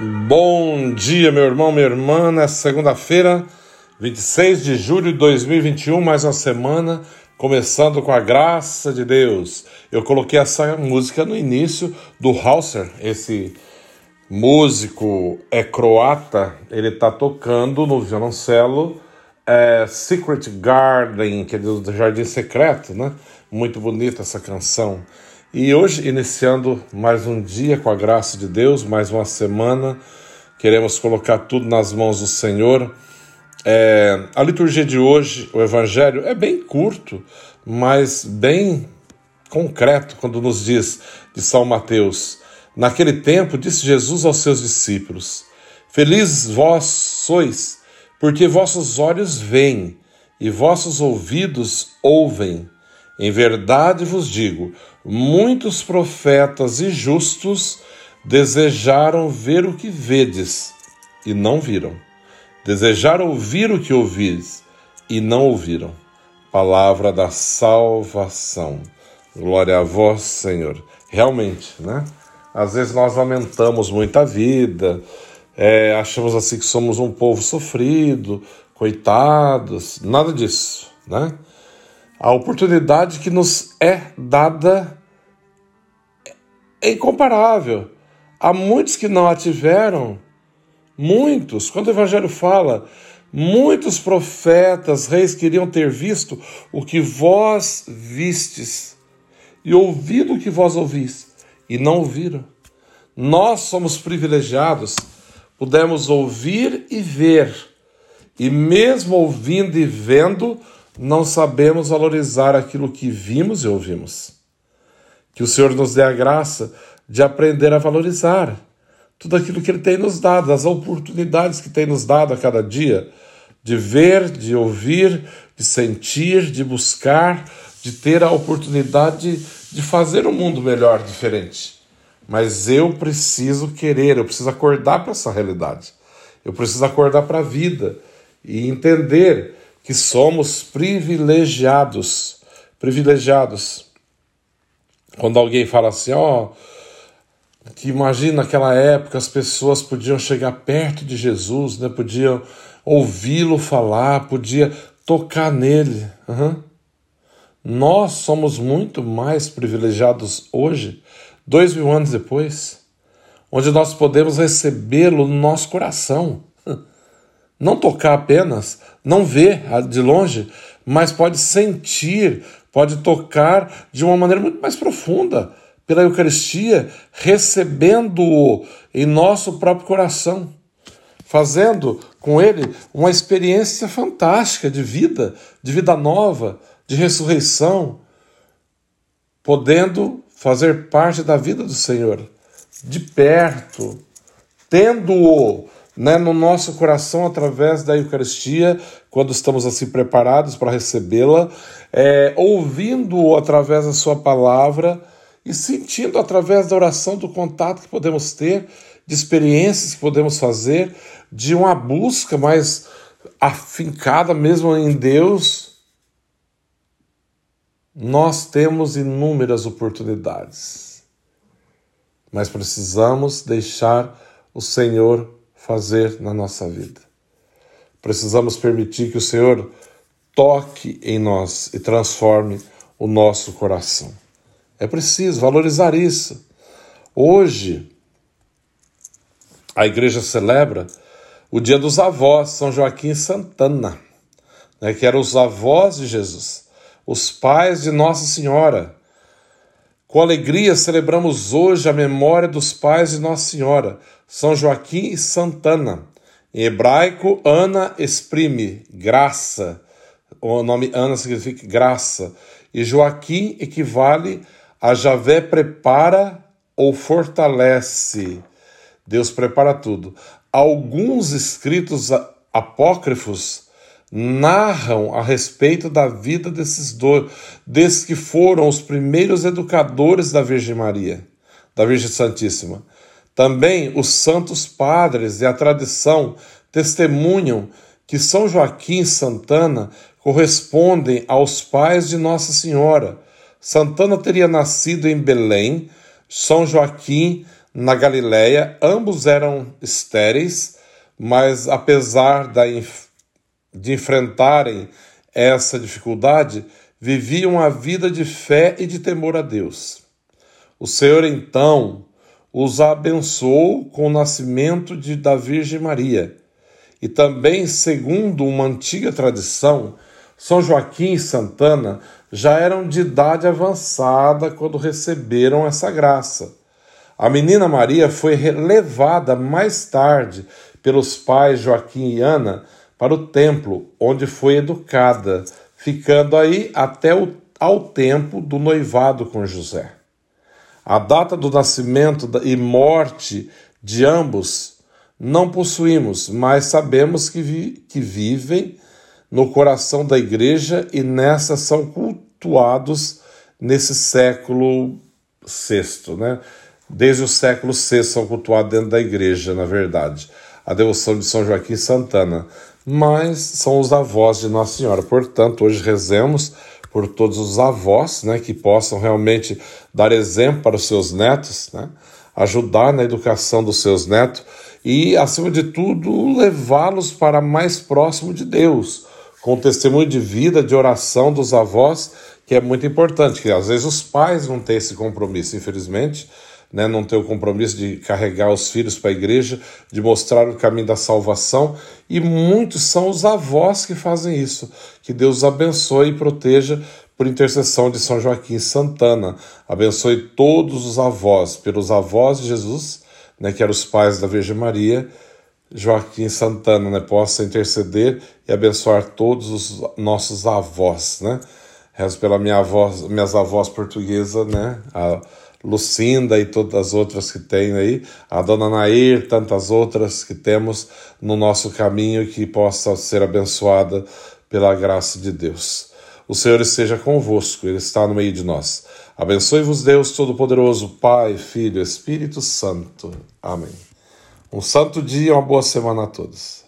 Bom dia, meu irmão, minha irmã. Nessa segunda-feira, 26 de julho de 2021, mais uma semana, começando com a graça de Deus. Eu coloquei essa música no início do Hauser, esse músico é croata, ele está tocando no violoncelo é, Secret Garden, que é do Jardim Secreto, né? Muito bonita essa canção. E hoje, iniciando mais um dia com a graça de Deus, mais uma semana, queremos colocar tudo nas mãos do Senhor. É, a liturgia de hoje, o Evangelho, é bem curto, mas bem concreto quando nos diz de São Mateus: Naquele tempo, disse Jesus aos seus discípulos: Felizes vós sois, porque vossos olhos veem e vossos ouvidos ouvem. Em verdade vos digo: muitos profetas e justos desejaram ver o que vedes e não viram. Desejaram ouvir o que ouvis e não ouviram. Palavra da salvação. Glória a vós, Senhor. Realmente, né? Às vezes nós lamentamos muita vida, é, achamos assim que somos um povo sofrido, coitados, nada disso, né? A oportunidade que nos é dada é incomparável. Há muitos que não a tiveram, muitos. Quando o Evangelho fala, muitos profetas, reis queriam ter visto o que vós vistes e ouvido o que vós ouvis, e não ouviram. Nós somos privilegiados, pudemos ouvir e ver, e mesmo ouvindo e vendo, não sabemos valorizar aquilo que vimos e ouvimos. Que o Senhor nos dê a graça de aprender a valorizar tudo aquilo que Ele tem nos dado, as oportunidades que tem nos dado a cada dia, de ver, de ouvir, de sentir, de buscar, de ter a oportunidade de fazer um mundo melhor, diferente. Mas eu preciso querer, eu preciso acordar para essa realidade. Eu preciso acordar para a vida e entender que somos privilegiados. Privilegiados. Quando alguém fala assim, ó, que imagina naquela época as pessoas podiam chegar perto de Jesus, né? Podiam ouvi-lo falar, podia tocar nele. Uhum. Nós somos muito mais privilegiados hoje, dois mil anos depois, onde nós podemos recebê-lo no nosso coração. Não tocar apenas, não ver de longe, mas pode sentir, pode tocar de uma maneira muito mais profunda pela Eucaristia, recebendo-o em nosso próprio coração, fazendo com ele uma experiência fantástica de vida, de vida nova, de ressurreição, podendo fazer parte da vida do Senhor de perto, tendo-o né, no nosso coração através da Eucaristia, quando estamos assim preparados para recebê-la, é, ouvindo através da Sua palavra e sentindo através da oração do contato que podemos ter, de experiências que podemos fazer, de uma busca mais afincada mesmo em Deus. Nós temos inúmeras oportunidades, mas precisamos deixar o Senhor fazer na nossa vida. Precisamos permitir que o Senhor toque em nós e transforme o nosso coração. É preciso valorizar isso. Hoje, a igreja celebra o dia dos avós, São Joaquim e Santana, né, que eram os avós de Jesus, os pais de Nossa Senhora. Com alegria celebramos hoje a memória dos pais de Nossa Senhora, são Joaquim e Santana. Em hebraico, Ana exprime graça. O nome Ana significa graça. E Joaquim equivale a Javé prepara ou fortalece. Deus prepara tudo. Alguns escritos apócrifos narram a respeito da vida desses dois, desses que foram os primeiros educadores da Virgem Maria, da Virgem Santíssima. Também os santos padres e a tradição testemunham que São Joaquim e Santana correspondem aos pais de Nossa Senhora. Santana teria nascido em Belém, São Joaquim na Galiléia. Ambos eram estéreis, mas apesar de enfrentarem essa dificuldade, viviam a vida de fé e de temor a Deus. O Senhor então os abençoou com o nascimento de, da Virgem Maria. E também, segundo uma antiga tradição, São Joaquim e Santana já eram de idade avançada quando receberam essa graça. A menina Maria foi levada mais tarde pelos pais Joaquim e Ana para o templo, onde foi educada, ficando aí até o, ao tempo do noivado com José. A data do nascimento e morte de ambos não possuímos, mas sabemos que, vi, que vivem no coração da igreja e nessa são cultuados nesse século VI, né? Desde o século VI são cultuados dentro da igreja, na verdade. A devoção de São Joaquim Santana. Mas são os avós de Nossa Senhora. Portanto, hoje rezemos por todos os avós, né, que possam realmente dar exemplo para os seus netos, né, ajudar na educação dos seus netos e, acima de tudo, levá-los para mais próximo de Deus, com o testemunho de vida, de oração dos avós, que é muito importante, que às vezes os pais não têm esse compromisso, infelizmente, né, não ter o compromisso de carregar os filhos para a igreja, de mostrar o caminho da salvação, e muitos são os avós que fazem isso. Que Deus abençoe e proteja por intercessão de São Joaquim Santana. Abençoe todos os avós, pelos avós de Jesus, né, que eram os pais da Virgem Maria. Joaquim Santana né, possa interceder e abençoar todos os nossos avós, né? Rezo pela minha avó, minhas avós portuguesas, né? A, Lucinda e todas as outras que tem aí, a dona Nair, tantas outras que temos no nosso caminho que possa ser abençoada pela graça de Deus. O Senhor esteja convosco, Ele está no meio de nós. Abençoe-vos, Deus Todo-Poderoso, Pai, Filho, Espírito Santo. Amém. Um santo dia, uma boa semana a todos.